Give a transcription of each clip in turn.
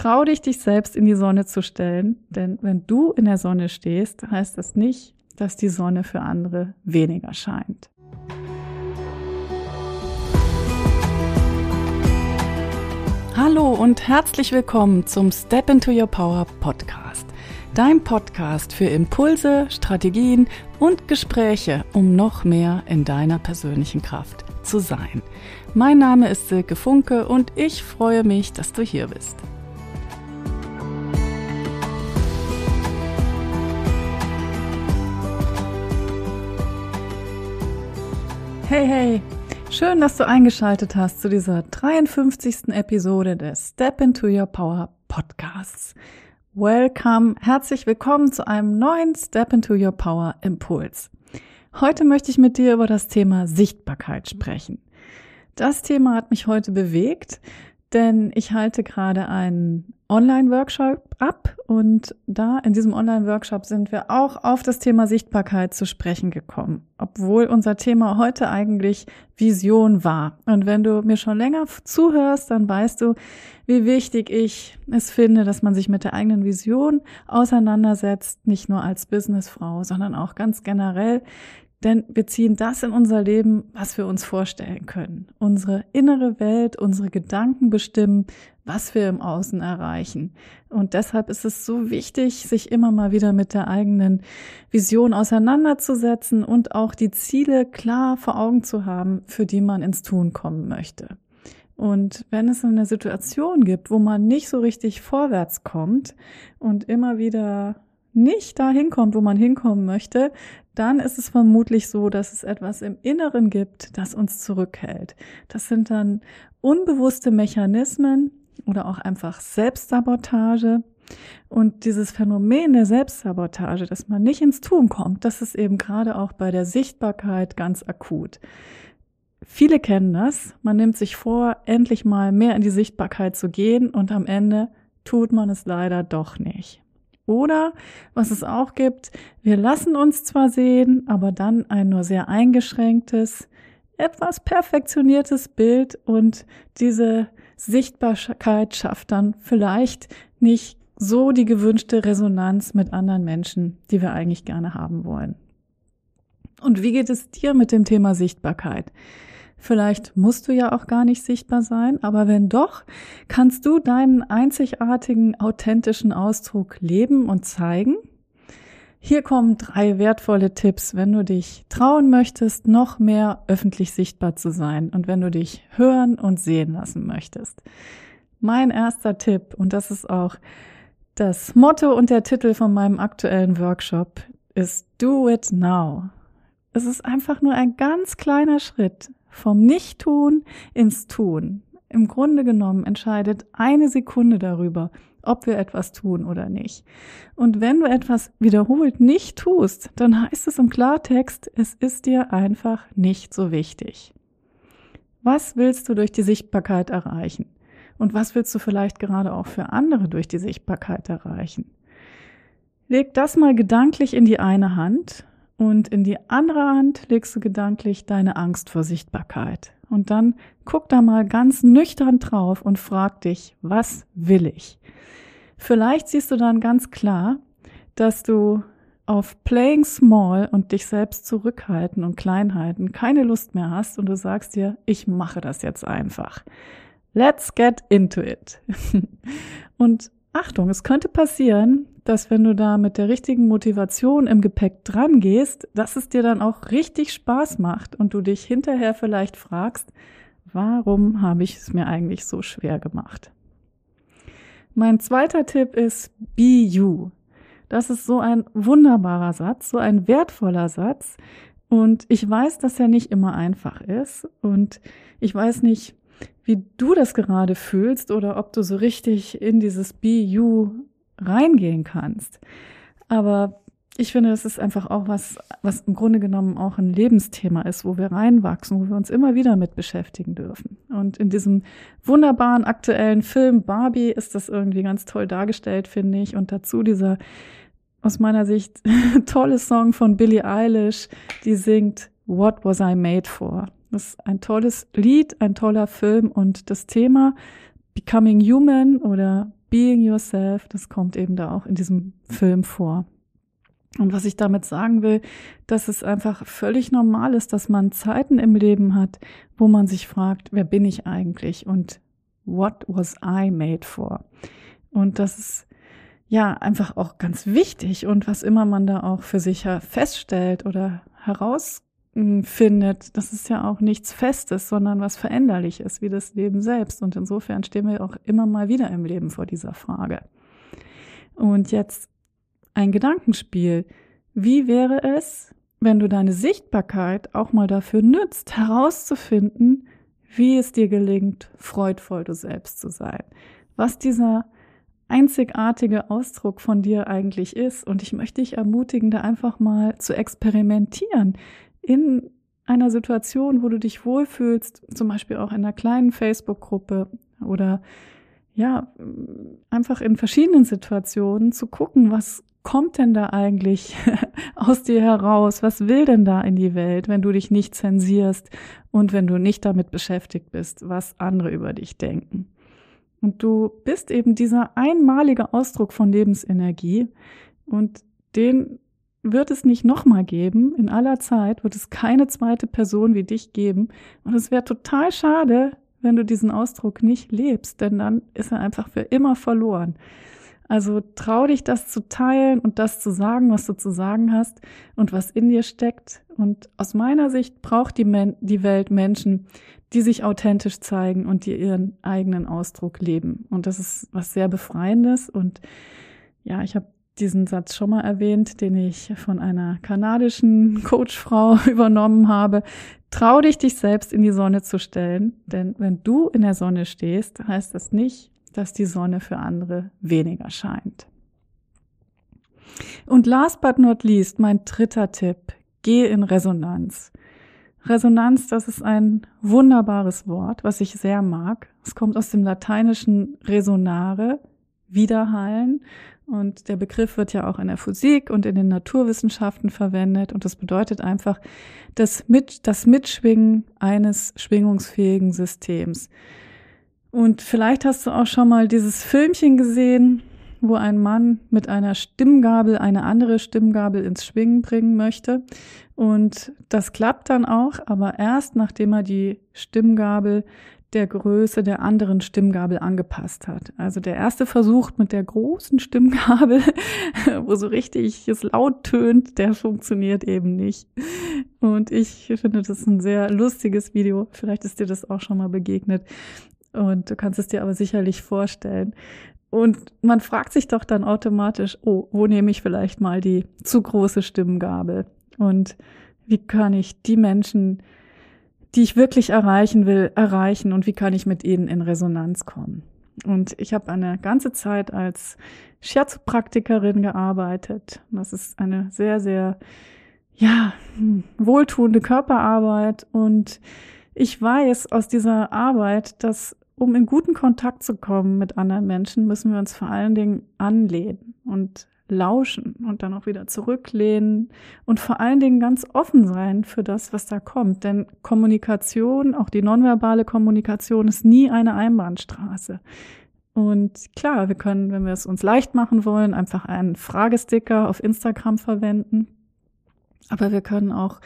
Trau dich, dich selbst in die Sonne zu stellen, denn wenn du in der Sonne stehst, heißt das nicht, dass die Sonne für andere weniger scheint. Hallo und herzlich willkommen zum Step into Your Power Podcast. Dein Podcast für Impulse, Strategien und Gespräche, um noch mehr in deiner persönlichen Kraft zu sein. Mein Name ist Silke Funke und ich freue mich, dass du hier bist. Hey, hey, schön, dass du eingeschaltet hast zu dieser 53. Episode des Step into Your Power Podcasts. Welcome, herzlich willkommen zu einem neuen Step into Your Power Impuls. Heute möchte ich mit dir über das Thema Sichtbarkeit sprechen. Das Thema hat mich heute bewegt, denn ich halte gerade einen Online-Workshop ab und da in diesem Online-Workshop sind wir auch auf das Thema Sichtbarkeit zu sprechen gekommen, obwohl unser Thema heute eigentlich Vision war. Und wenn du mir schon länger zuhörst, dann weißt du, wie wichtig ich es finde, dass man sich mit der eigenen Vision auseinandersetzt, nicht nur als Businessfrau, sondern auch ganz generell, denn wir ziehen das in unser Leben, was wir uns vorstellen können. Unsere innere Welt, unsere Gedanken bestimmen, was wir im Außen erreichen. Und deshalb ist es so wichtig, sich immer mal wieder mit der eigenen Vision auseinanderzusetzen und auch die Ziele klar vor Augen zu haben, für die man ins Tun kommen möchte. Und wenn es eine Situation gibt, wo man nicht so richtig vorwärts kommt und immer wieder nicht dahin kommt, wo man hinkommen möchte, dann ist es vermutlich so, dass es etwas im Inneren gibt, das uns zurückhält. Das sind dann unbewusste Mechanismen oder auch einfach Selbstsabotage. Und dieses Phänomen der Selbstsabotage, dass man nicht ins Tun kommt, das ist eben gerade auch bei der Sichtbarkeit ganz akut. Viele kennen das. Man nimmt sich vor, endlich mal mehr in die Sichtbarkeit zu gehen und am Ende tut man es leider doch nicht. Oder was es auch gibt, wir lassen uns zwar sehen, aber dann ein nur sehr eingeschränktes, etwas perfektioniertes Bild und diese Sichtbarkeit schafft dann vielleicht nicht so die gewünschte Resonanz mit anderen Menschen, die wir eigentlich gerne haben wollen. Und wie geht es dir mit dem Thema Sichtbarkeit? Vielleicht musst du ja auch gar nicht sichtbar sein, aber wenn doch, kannst du deinen einzigartigen, authentischen Ausdruck leben und zeigen. Hier kommen drei wertvolle Tipps, wenn du dich trauen möchtest, noch mehr öffentlich sichtbar zu sein und wenn du dich hören und sehen lassen möchtest. Mein erster Tipp, und das ist auch das Motto und der Titel von meinem aktuellen Workshop, ist Do it now. Es ist einfach nur ein ganz kleiner Schritt, vom Nichttun ins Tun. Im Grunde genommen entscheidet eine Sekunde darüber, ob wir etwas tun oder nicht. Und wenn du etwas wiederholt nicht tust, dann heißt es im Klartext, es ist dir einfach nicht so wichtig. Was willst du durch die Sichtbarkeit erreichen? Und was willst du vielleicht gerade auch für andere durch die Sichtbarkeit erreichen? Leg das mal gedanklich in die eine Hand und in die andere Hand legst du gedanklich deine Angst vor Sichtbarkeit. Und dann guck da mal ganz nüchtern drauf und frag dich, was will ich? Vielleicht siehst du dann ganz klar, dass du auf Playing Small und dich selbst zurückhalten und Kleinhalten keine Lust mehr hast und du sagst dir, ich mache das jetzt einfach. Let's get into it. und Achtung, es könnte passieren, dass wenn du da mit der richtigen Motivation im Gepäck dran gehst, dass es dir dann auch richtig Spaß macht und du dich hinterher vielleicht fragst, warum habe ich es mir eigentlich so schwer gemacht? Mein zweiter Tipp ist Be You. Das ist so ein wunderbarer Satz, so ein wertvoller Satz. Und ich weiß, dass er nicht immer einfach ist. Und ich weiß nicht, wie du das gerade fühlst oder ob du so richtig in dieses Be You reingehen kannst. Aber ich finde, das ist einfach auch was, was im Grunde genommen auch ein Lebensthema ist, wo wir reinwachsen, wo wir uns immer wieder mit beschäftigen dürfen. Und in diesem wunderbaren aktuellen Film Barbie ist das irgendwie ganz toll dargestellt, finde ich. Und dazu dieser aus meiner Sicht tolle Song von Billie Eilish, die singt What Was I Made For? Das ist ein tolles Lied, ein toller Film und das Thema Becoming Human oder Being Yourself, das kommt eben da auch in diesem Film vor. Und was ich damit sagen will, dass es einfach völlig normal ist, dass man Zeiten im Leben hat, wo man sich fragt, wer bin ich eigentlich und what was I made for? Und das ist ja einfach auch ganz wichtig und was immer man da auch für sich feststellt oder herausfindet, das ist ja auch nichts Festes, sondern was Veränderliches, wie das Leben selbst. Und insofern stehen wir auch immer mal wieder im Leben vor dieser Frage. Und jetzt ein Gedankenspiel. Wie wäre es, wenn du deine Sichtbarkeit auch mal dafür nützt, herauszufinden, wie es dir gelingt, freudvoll du selbst zu sein? Was dieser einzigartige Ausdruck von dir eigentlich ist. Und ich möchte dich ermutigen, da einfach mal zu experimentieren in einer Situation, wo du dich wohlfühlst, zum Beispiel auch in einer kleinen Facebook-Gruppe oder ja, einfach in verschiedenen Situationen zu gucken, was kommt denn da eigentlich aus dir heraus? Was will denn da in die Welt, wenn du dich nicht zensierst und wenn du nicht damit beschäftigt bist, was andere über dich denken? Und du bist eben dieser einmalige Ausdruck von Lebensenergie und den wird es nicht nochmal geben. In aller Zeit wird es keine zweite Person wie dich geben. Und es wäre total schade, wenn du diesen Ausdruck nicht lebst, denn dann ist er einfach für immer verloren. Also trau dich, das zu teilen und das zu sagen, was du zu sagen hast und was in dir steckt. Und aus meiner Sicht braucht die, Men die Welt Menschen, die sich authentisch zeigen und die ihren eigenen Ausdruck leben. Und das ist was sehr Befreiendes. Und ja, ich habe diesen Satz schon mal erwähnt, den ich von einer kanadischen Coachfrau übernommen habe. Trau dich, dich selbst in die Sonne zu stellen, denn wenn du in der Sonne stehst, heißt das nicht, dass die Sonne für andere weniger scheint. Und last but not least, mein dritter Tipp, geh in Resonanz. Resonanz, das ist ein wunderbares Wort, was ich sehr mag. Es kommt aus dem lateinischen resonare, widerhallen. Und der Begriff wird ja auch in der Physik und in den Naturwissenschaften verwendet. Und das bedeutet einfach das, Mit, das Mitschwingen eines schwingungsfähigen Systems. Und vielleicht hast du auch schon mal dieses Filmchen gesehen, wo ein Mann mit einer Stimmgabel eine andere Stimmgabel ins Schwingen bringen möchte. Und das klappt dann auch, aber erst nachdem er die Stimmgabel der Größe der anderen Stimmgabel angepasst hat. Also der erste Versuch mit der großen Stimmgabel, wo so richtig es laut tönt, der funktioniert eben nicht. Und ich finde das ein sehr lustiges Video. Vielleicht ist dir das auch schon mal begegnet. Und du kannst es dir aber sicherlich vorstellen. Und man fragt sich doch dann automatisch, oh, wo nehme ich vielleicht mal die zu große Stimmgabel? Und wie kann ich die Menschen, die ich wirklich erreichen will, erreichen und wie kann ich mit ihnen in Resonanz kommen? Und ich habe eine ganze Zeit als Shiatsu-Praktikerin gearbeitet. Das ist eine sehr, sehr, ja, wohltuende Körperarbeit. Und ich weiß aus dieser Arbeit, dass um in guten Kontakt zu kommen mit anderen Menschen, müssen wir uns vor allen Dingen anlehnen und lauschen und dann auch wieder zurücklehnen und vor allen Dingen ganz offen sein für das, was da kommt. Denn Kommunikation, auch die nonverbale Kommunikation, ist nie eine Einbahnstraße. Und klar, wir können, wenn wir es uns leicht machen wollen, einfach einen Fragesticker auf Instagram verwenden. Aber wir können auch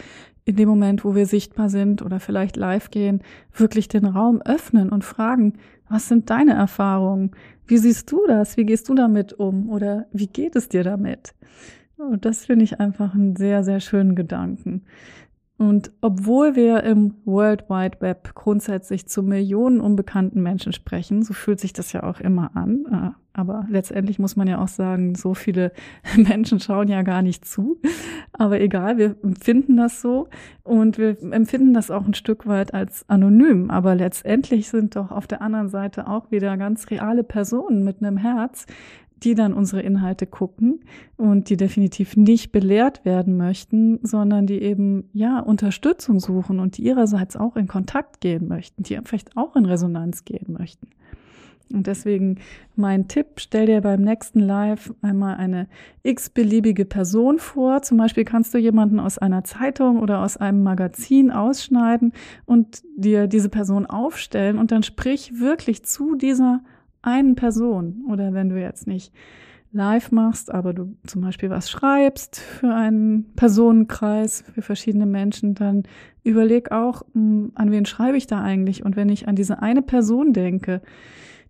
in dem Moment, wo wir sichtbar sind oder vielleicht live gehen, wirklich den Raum öffnen und fragen, was sind deine Erfahrungen? Wie siehst du das? Wie gehst du damit um? Oder wie geht es dir damit? Und das finde ich einfach einen sehr, sehr schönen Gedanken. Und obwohl wir im World Wide Web grundsätzlich zu Millionen unbekannten Menschen sprechen, so fühlt sich das ja auch immer an. Äh, aber letztendlich muss man ja auch sagen, so viele Menschen schauen ja gar nicht zu. Aber egal, wir empfinden das so und wir empfinden das auch ein Stück weit als anonym. Aber letztendlich sind doch auf der anderen Seite auch wieder ganz reale Personen mit einem Herz, die dann unsere Inhalte gucken und die definitiv nicht belehrt werden möchten, sondern die eben ja Unterstützung suchen und die ihrerseits auch in Kontakt gehen möchten, die vielleicht auch in Resonanz gehen möchten. Und deswegen mein Tipp, stell dir beim nächsten Live einmal eine x-beliebige Person vor. Zum Beispiel kannst du jemanden aus einer Zeitung oder aus einem Magazin ausschneiden und dir diese Person aufstellen und dann sprich wirklich zu dieser einen Person oder wenn du jetzt nicht live machst, aber du zum Beispiel was schreibst für einen Personenkreis, für verschiedene Menschen, dann überleg auch, hm, an wen schreibe ich da eigentlich? Und wenn ich an diese eine Person denke,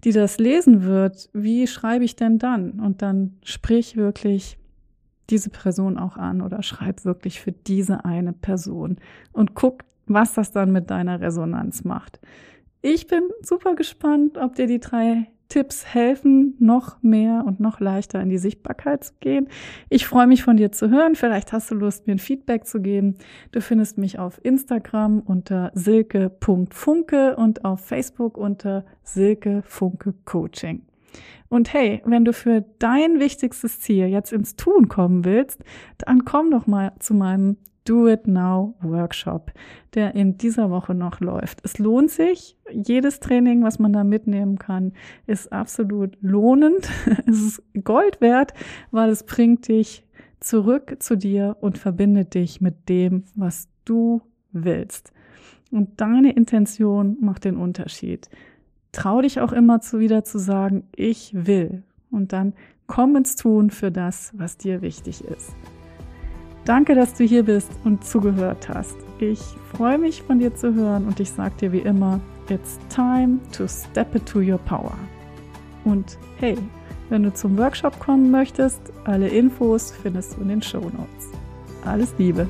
die das lesen wird, wie schreibe ich denn dann? Und dann sprich wirklich diese Person auch an oder schreib wirklich für diese eine Person und guck, was das dann mit deiner Resonanz macht. Ich bin super gespannt, ob dir die drei Tipps helfen, noch mehr und noch leichter in die Sichtbarkeit zu gehen. Ich freue mich von dir zu hören. Vielleicht hast du Lust, mir ein Feedback zu geben. Du findest mich auf Instagram unter silke.funke und auf Facebook unter Silke Funke Coaching. Und hey, wenn du für dein wichtigstes Ziel jetzt ins Tun kommen willst, dann komm doch mal zu meinem Do It Now Workshop, der in dieser Woche noch läuft. Es lohnt sich. Jedes Training, was man da mitnehmen kann, ist absolut lohnend. Es ist Gold wert, weil es bringt dich zurück zu dir und verbindet dich mit dem, was du willst. Und deine Intention macht den Unterschied. Trau dich auch immer zu wieder zu sagen, ich will. Und dann komm ins Tun für das, was dir wichtig ist. Danke, dass du hier bist und zugehört hast. Ich freue mich von dir zu hören und ich sage dir wie immer, it's time to step into your power. Und hey, wenn du zum Workshop kommen möchtest, alle Infos findest du in den Show Notes. Alles Liebe!